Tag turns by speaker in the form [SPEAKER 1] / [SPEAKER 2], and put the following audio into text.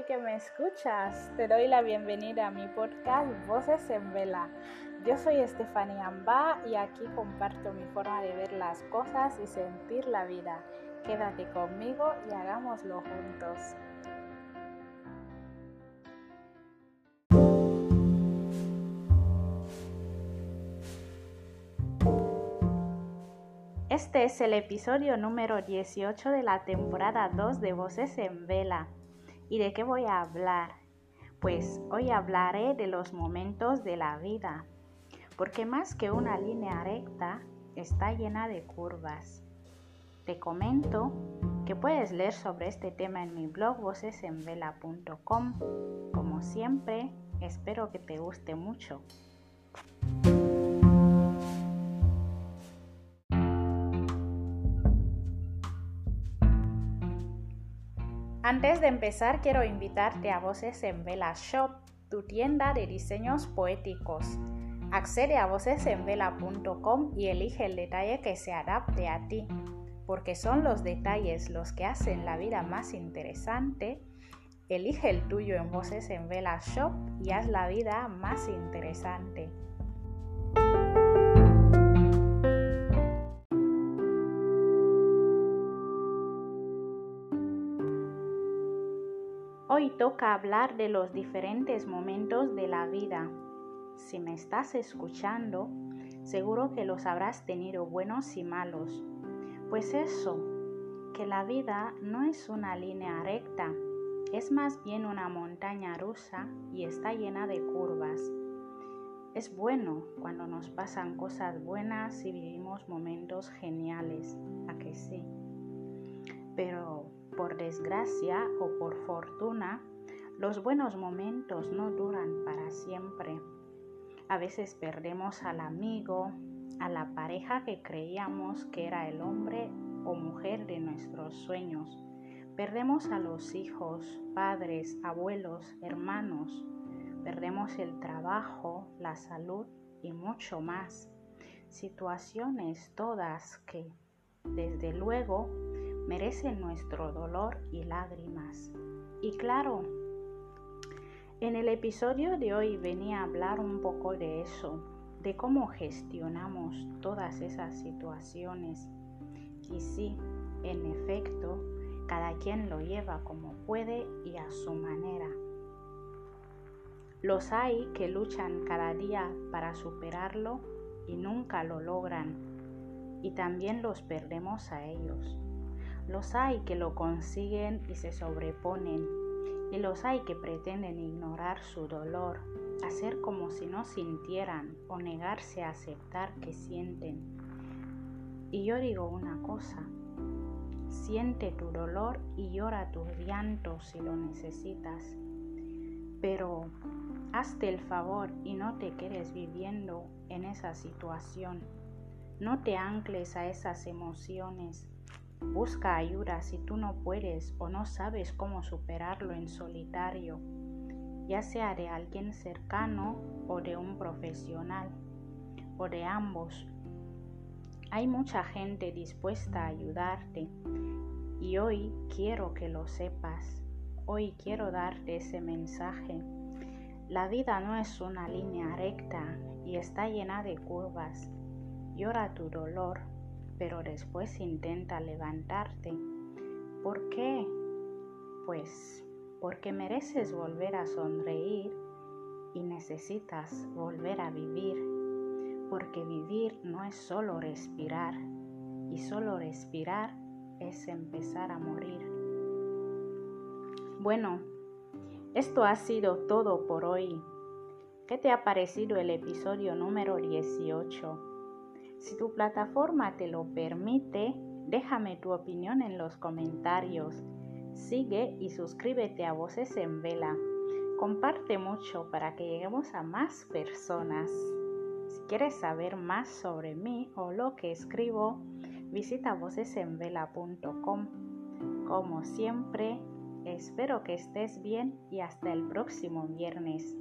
[SPEAKER 1] que me escuchas. Te doy la bienvenida a mi podcast Voces en Vela. Yo soy Estefanía Amba y aquí comparto mi forma de ver las cosas y sentir la vida. Quédate conmigo y hagámoslo juntos. Este es el episodio número 18 de la temporada 2 de Voces en Vela. ¿Y de qué voy a hablar? Pues hoy hablaré de los momentos de la vida, porque más que una línea recta, está llena de curvas. Te comento que puedes leer sobre este tema en mi blog vocesenvela.com. Como siempre, espero que te guste mucho. Antes de empezar, quiero invitarte a Voces en Vela Shop, tu tienda de diseños poéticos. Accede a vocesenvela.com y elige el detalle que se adapte a ti, porque son los detalles los que hacen la vida más interesante. Elige el tuyo en Voces en Vela Shop y haz la vida más interesante. Hoy toca hablar de los diferentes momentos de la vida. Si me estás escuchando, seguro que los habrás tenido buenos y malos. Pues eso, que la vida no es una línea recta, es más bien una montaña rusa y está llena de curvas. Es bueno cuando nos pasan cosas buenas y vivimos momentos geniales, a que sí. Pero por desgracia o por fortuna, los buenos momentos no duran para siempre. A veces perdemos al amigo, a la pareja que creíamos que era el hombre o mujer de nuestros sueños. Perdemos a los hijos, padres, abuelos, hermanos. Perdemos el trabajo, la salud y mucho más. Situaciones todas que, desde luego, merecen nuestro dolor y lágrimas. Y claro, en el episodio de hoy venía a hablar un poco de eso, de cómo gestionamos todas esas situaciones. Y sí, en efecto, cada quien lo lleva como puede y a su manera. Los hay que luchan cada día para superarlo y nunca lo logran. Y también los perdemos a ellos. Los hay que lo consiguen y se sobreponen, y los hay que pretenden ignorar su dolor, hacer como si no sintieran o negarse a aceptar que sienten. Y yo digo una cosa, siente tu dolor y llora tus llantos si lo necesitas, pero hazte el favor y no te quedes viviendo en esa situación. No te ancles a esas emociones Busca ayuda si tú no puedes o no sabes cómo superarlo en solitario, ya sea de alguien cercano o de un profesional, o de ambos. Hay mucha gente dispuesta a ayudarte y hoy quiero que lo sepas. Hoy quiero darte ese mensaje. La vida no es una línea recta y está llena de curvas. Llora tu dolor, pero después intenta levantarte. ¿Por qué? Pues porque mereces volver a sonreír y necesitas volver a vivir, porque vivir no es solo respirar y solo respirar es empezar a morir. Bueno, esto ha sido todo por hoy. ¿Qué te ha parecido el episodio número 18? Si tu plataforma te lo permite, déjame tu opinión en los comentarios. Sigue y suscríbete a Voces en Vela. Comparte mucho para que lleguemos a más personas. Si quieres saber más sobre mí o lo que escribo, visita vocesenvela.com. Como siempre, espero que estés bien y hasta el próximo viernes.